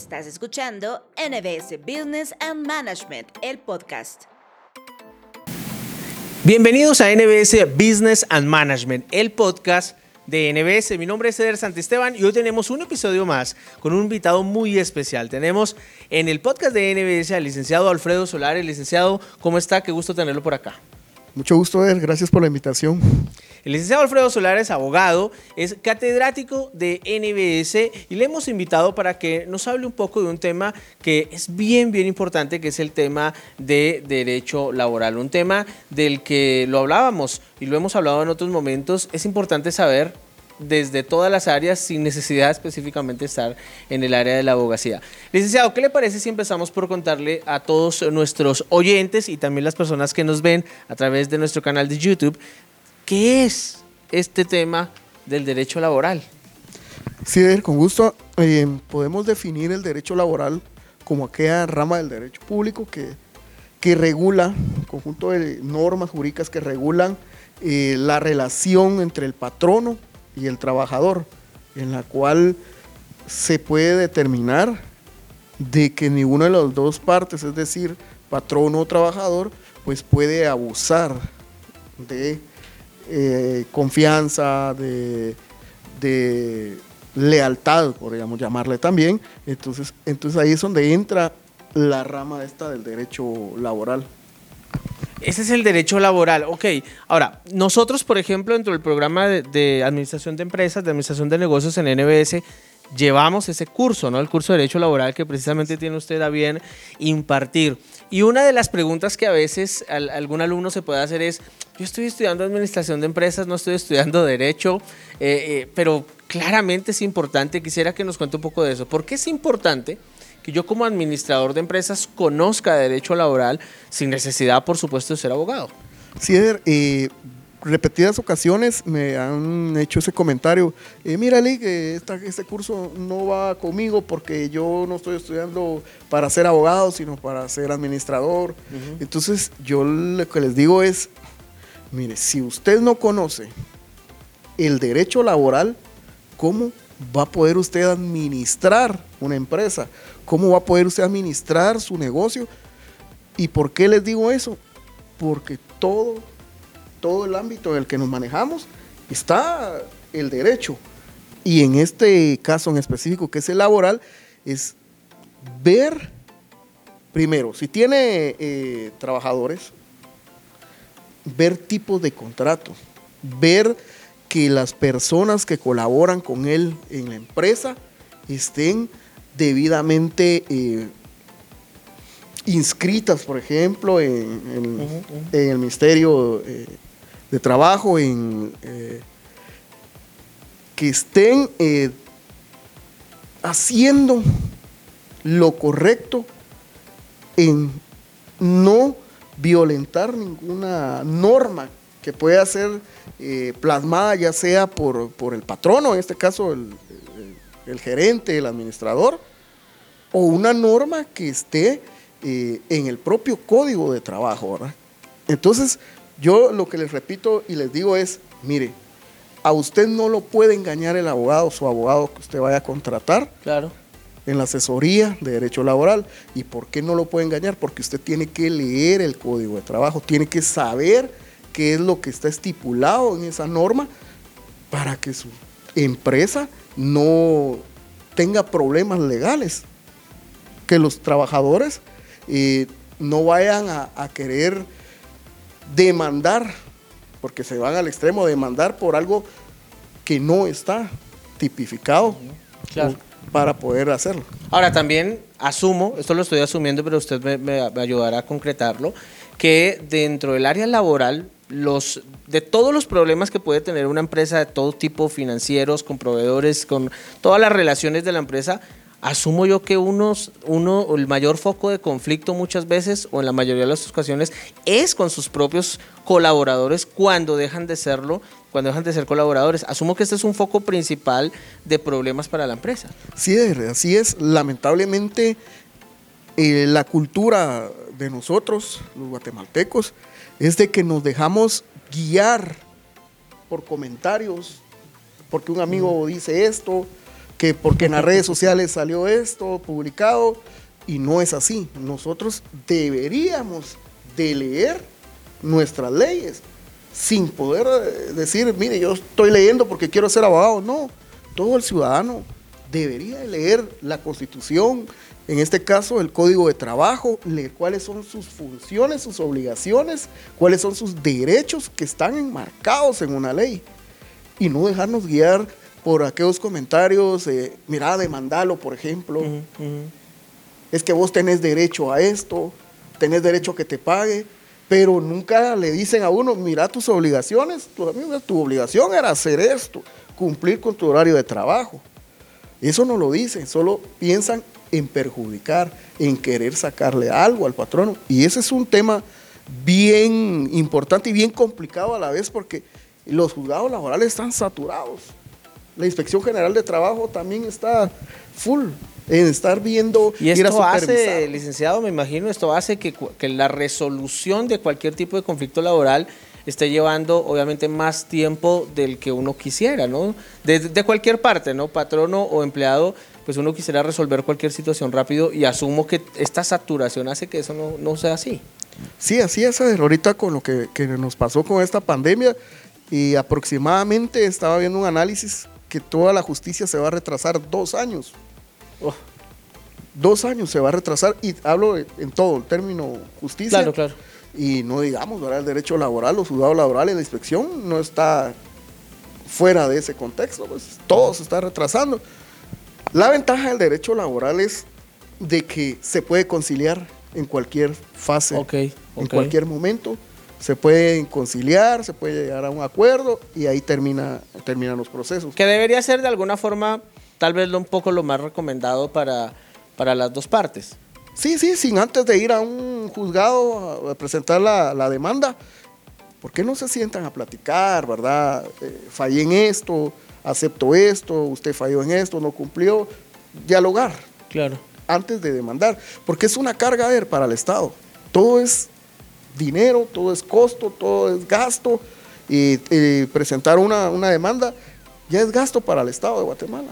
Estás escuchando NBS Business and Management, el podcast. Bienvenidos a NBS Business and Management, el podcast de NBS. Mi nombre es Eder Santisteban y hoy tenemos un episodio más con un invitado muy especial. Tenemos en el podcast de NBS al licenciado Alfredo Solares. Licenciado, ¿cómo está? Qué gusto tenerlo por acá. Mucho gusto, Eder. Gracias por la invitación. El licenciado Alfredo Solares, abogado, es catedrático de NBS y le hemos invitado para que nos hable un poco de un tema que es bien, bien importante, que es el tema de derecho laboral. Un tema del que lo hablábamos y lo hemos hablado en otros momentos. Es importante saber desde todas las áreas sin necesidad específicamente estar en el área de la abogacía. Licenciado, ¿qué le parece si empezamos por contarle a todos nuestros oyentes y también las personas que nos ven a través de nuestro canal de YouTube ¿Qué es este tema del derecho laboral? Sí, con gusto. Eh, podemos definir el derecho laboral como aquella rama del derecho público que, que regula, un conjunto de normas jurídicas que regulan eh, la relación entre el patrono y el trabajador, en la cual se puede determinar de que ninguna de las dos partes, es decir, patrono o trabajador, pues puede abusar de eh, confianza, de, lealtad, podríamos llamarle también. Entonces, entonces ahí es donde entra la rama esta del derecho laboral. Ese es el derecho laboral. Ok, ahora, nosotros, por ejemplo, dentro del programa de, de, administración de empresas, de administración de negocios en NBS, llevamos ese curso, ¿no? El curso de Derecho Laboral que precisamente tiene usted a bien impartir. Y una de las preguntas que a veces algún alumno se puede hacer es, yo estoy estudiando Administración de Empresas, no estoy estudiando Derecho, eh, eh, pero claramente es importante, quisiera que nos cuente un poco de eso. ¿Por qué es importante? que yo como administrador de empresas conozca derecho laboral sin necesidad, por supuesto, de ser abogado. Sí, eh, repetidas ocasiones me han hecho ese comentario, eh, mira Lee, que este curso no va conmigo porque yo no estoy estudiando para ser abogado, sino para ser administrador. Entonces yo lo que les digo es, mire, si usted no conoce el derecho laboral, ¿cómo va a poder usted administrar una empresa? ¿Cómo va a poder usted administrar su negocio? ¿Y por qué les digo eso? Porque todo todo el ámbito en el que nos manejamos está el derecho. Y en este caso en específico, que es el laboral, es ver, primero, si tiene eh, trabajadores, ver tipos de contratos, ver que las personas que colaboran con él en la empresa estén debidamente eh, inscritas, por ejemplo, en, el Ministerio eh, de trabajo, en eh, que estén eh, haciendo lo correcto en no violentar ninguna norma que pueda ser eh, plasmada ya sea por, el patrono, en este caso el, gerente, el administrador, o una norma que esté en el propio código de trabajo. Entonces, yo lo que les repito y les digo es, mire, a usted no lo puede engañar el abogado, su abogado que usted vaya a contratar. Claro. En la asesoría de derecho laboral. ¿Y por qué no lo puede engañar? Porque usted tiene que leer el código de trabajo, tiene que saber qué es lo que está estipulado en esa norma para que su empresa no tenga problemas legales. Que los trabajadores eh, no vayan a querer demandar, porque se van al extremo, de demandar por algo que no está tipificado para poder hacerlo. Ahora también asumo, esto lo estoy asumiendo, pero usted me, me, ayudará a concretarlo, que dentro del área laboral los, de todos los problemas que puede tener una empresa de todo tipo, financieros, con proveedores, con todas las relaciones de la empresa, asumo yo que unos, uno, el mayor foco de conflicto muchas veces, o en la mayoría de las ocasiones, es con sus propios colaboradores cuando dejan de serlo, cuando dejan de ser colaboradores. Asumo que este es un foco principal de problemas para la empresa. Sí, así es. Lamentablemente, eh, la cultura de nosotros, los guatemaltecos, es de que nos dejamos guiar por comentarios, porque un amigo dice esto, que porque en las redes sociales salió esto publicado y no es así. Nosotros deberíamos de leer nuestras leyes sin poder eh, decir, mire, yo estoy leyendo porque quiero ser abogado. No, todo el ciudadano debería leer la constitución, en este caso el código de trabajo, leer cuáles son sus funciones, sus obligaciones, cuáles son sus derechos que están enmarcados en una ley y no dejarnos guiar por aquellos comentarios, eh, mira, demandalo, por ejemplo. Es que vos tenés derecho a esto, tenés derecho a que te pague, pero nunca le dicen a uno, mira tus obligaciones, tu, tu obligación era hacer esto, cumplir con tu horario de trabajo. Eso no lo dicen, solo piensan en perjudicar, en querer sacarle algo al patrono. Y ese es un tema bien importante y bien complicado a la vez porque los juzgados laborales están saturados. La Inspección General de Trabajo también está full en estar viendo. Y esto hace, licenciado, me imagino, esto hace que, que la resolución de cualquier tipo de conflicto laboral esté llevando obviamente más tiempo del que uno quisiera, ¿no? De, cualquier parte, ¿no? Patrono o empleado, pues uno quisiera resolver cualquier situación rápido y asumo que esta saturación hace que eso no, no sea así. Sí, así es. Ahorita con lo que, que, nos pasó con esta pandemia y aproximadamente estaba viendo un análisis que toda la justicia se va a retrasar dos años. Oh. Dos años se va a retrasar y hablo en todo el término justicia. Claro, claro y no digamos, ¿verdad? el derecho laboral, los juzgados laborales, la inspección no está fuera de ese contexto, pues todo se está retrasando. La ventaja del derecho laboral es de que se puede conciliar en cualquier fase, en cualquier momento. Se puede conciliar, se puede llegar a un acuerdo y ahí termina, terminan los procesos. Que debería ser de alguna forma tal vez un poco lo más recomendado para, para las dos partes. Sí, sí, sin antes de ir a un juzgado a presentar la, demanda. ¿Por qué no se sientan a platicar, verdad? Eh, fallé en esto, acepto esto, usted falló en esto, no cumplió. Dialogar. Claro. Antes de demandar. Porque es una carga ver para el Estado. Todo es dinero, todo es costo, todo es gasto. Y, presentar una, una demanda ya es gasto para el Estado de Guatemala.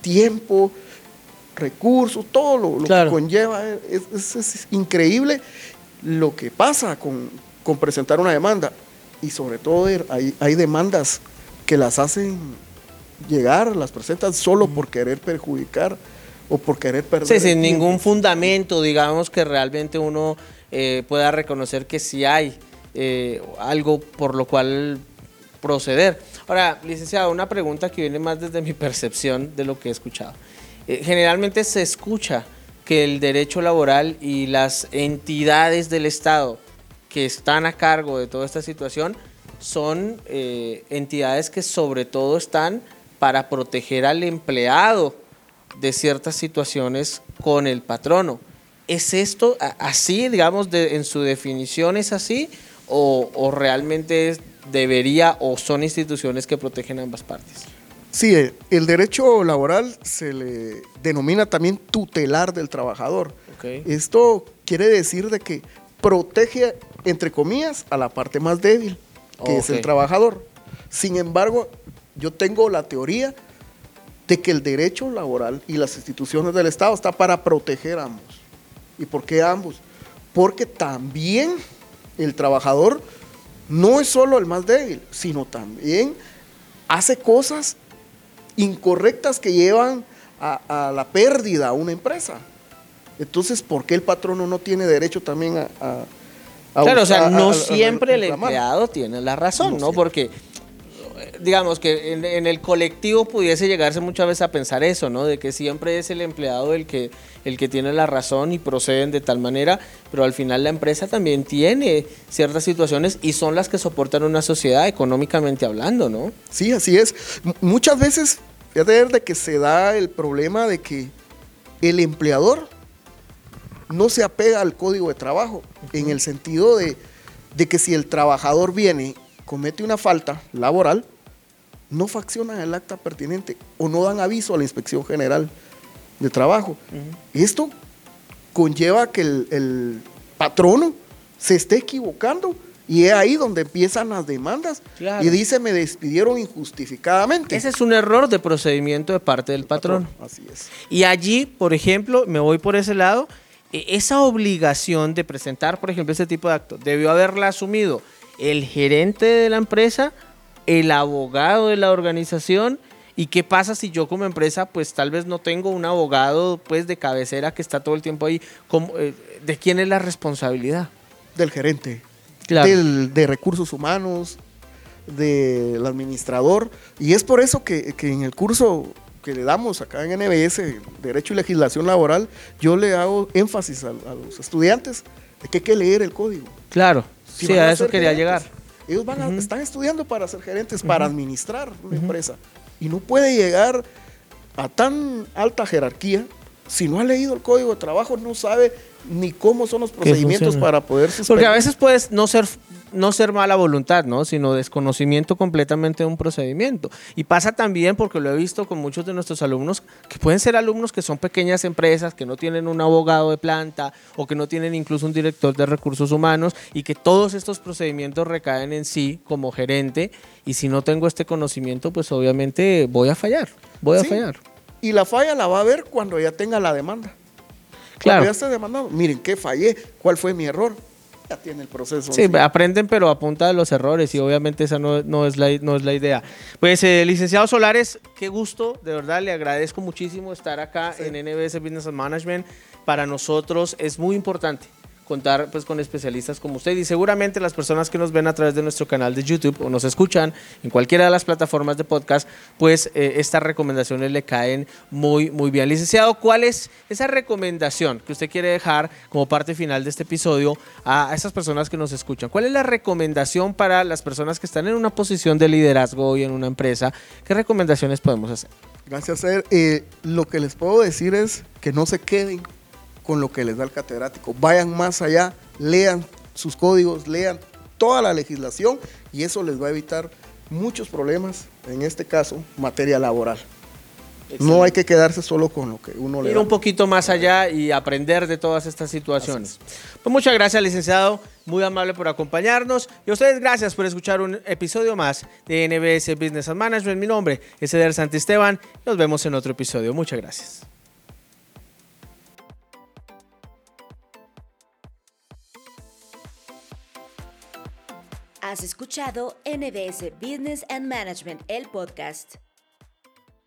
Tiempo, recursos, todo lo, que conlleva. Es, increíble lo que pasa con, presentar una demanda. Y sobre todo hay, hay demandas que las hacen llegar, las presentan solo por querer perjudicar o por querer perder. Sí, sin ningún fundamento, digamos que realmente uno eh, pueda reconocer que sí hay eh, algo por lo cual proceder. Ahora, licenciado, una pregunta que viene más desde mi percepción de lo que he escuchado. Eh, generalmente se escucha que el derecho laboral y las entidades del Estado que están a cargo de toda esta situación son eh, entidades que sobre todo están para proteger al empleado de ciertas situaciones con el patrono. ¿Es esto así, digamos, en su definición es así? ¿O, o realmente debería o son instituciones que protegen ambas partes? Sí, el derecho laboral se le denomina también tutelar del trabajador. Esto quiere decir de que protege, entre comillas, a la parte más débil, que es el trabajador. Sin embargo, yo tengo la teoría de que el derecho laboral y las instituciones del Estado está para proteger a ambos. ¿Y por qué ambos? Porque también el trabajador no es solo el más débil, sino también hace cosas incorrectas que llevan a, la pérdida a una empresa. Entonces, ¿por qué el patrono no tiene derecho también a... a claro, o sea, no siempre el empleado tiene la razón, ¿no? Porque digamos que en, el colectivo pudiese llegarse muchas veces a pensar eso, ¿no? De que siempre es el empleado el que, el que tiene la razón y proceden de tal manera, pero al final la empresa también tiene ciertas situaciones y son las que soportan una sociedad económicamente hablando, ¿no? Sí, así es. muchas veces, es de que se da el problema de que el empleador no se apega al código de trabajo, en el sentido de, de que si el trabajador viene comete una falta laboral, no faccionan el acta pertinente o no dan aviso a la Inspección General de Trabajo. Esto conlleva que el, patrono se esté equivocando Y es ahí donde empiezan las demandas. Claro. Y dice, me despidieron injustificadamente. Ese es un error de procedimiento de parte del patrón. Así es. Y allí, por ejemplo, me voy por ese lado, e- esa obligación de presentar, por ejemplo, ese tipo de acto, debió haberla asumido el gerente de la empresa, el abogado de la organización. ¿Y qué pasa si yo como empresa, pues tal vez no tengo un abogado pues de cabecera que está todo el tiempo ahí? ¿Cómo, eh, ¿De quién es la responsabilidad? Del gerente. Claro. Del, de recursos humanos, del administrador. Y es por eso que, que en el curso que le damos acá en NBS, Derecho y Legislación Laboral, yo le hago énfasis a, a los estudiantes de que hay que leer el código. Claro, Si sí, a a eso quería gerentes, llegar. Ellos van a- están estudiando para ser gerentes, para administrar una empresa. Y no puede llegar a tan alta jerarquía si no ha leído el código de trabajo, no sabe ni cómo son los procedimientos para poder Porque a veces puedes no ser, no ser mala voluntad, ¿no? Sino desconocimiento completamente de un procedimiento. Y pasa también, porque lo he visto con muchos de nuestros alumnos, que pueden ser alumnos que son pequeñas empresas, que no tienen un abogado de planta o que no tienen incluso un director de recursos humanos y que todos estos procedimientos recaen en sí como gerente. Y si no tengo este conocimiento, pues obviamente voy a fallar. Voy a Sí. fallar. Y la falla la va a ver cuando ya tenga la demanda. Claro. Ya esté demandado, miren, ¿qué fallé? ¿Cuál fue mi error? Ya tiene el proceso. Sí, así. aprenden, pero a punta de los errores y obviamente esa no, no es, la, no es la idea. Pues, eh, licenciado Solares, qué gusto, de verdad, le agradezco muchísimo estar acá en NBS Business Management. Para nosotros es muy importante contar pues con especialistas como usted y seguramente las personas que nos ven a través de nuestro canal de YouTube o nos escuchan en cualquiera de las plataformas de podcast, pues eh, estas recomendaciones le caen muy muy bien. Licenciado, ¿cuál es esa recomendación que usted quiere dejar como parte final de este episodio a, esas personas que nos escuchan? ¿Cuál es la recomendación para las personas que están en una posición de liderazgo hoy en una empresa? ¿Qué recomendaciones podemos hacer? Gracias, Ser. Eh, lo que les puedo decir es que no se queden con lo que les da el catedrático. Vayan más allá, lean sus códigos, lean toda la legislación y eso les va a evitar muchos problemas, en este caso, materia laboral. No hay que quedarse solo con lo que uno le ir da. un poquito más allá y aprender de todas estas situaciones. Pues muchas gracias, licenciado. Muy amable por acompañarnos. Y a ustedes, gracias por escuchar un episodio más de NBS Business and Management. Mi nombre es Eder Santisteban. Nos vemos en otro episodio. Muchas gracias. Has escuchado NBS Business and Management, el podcast.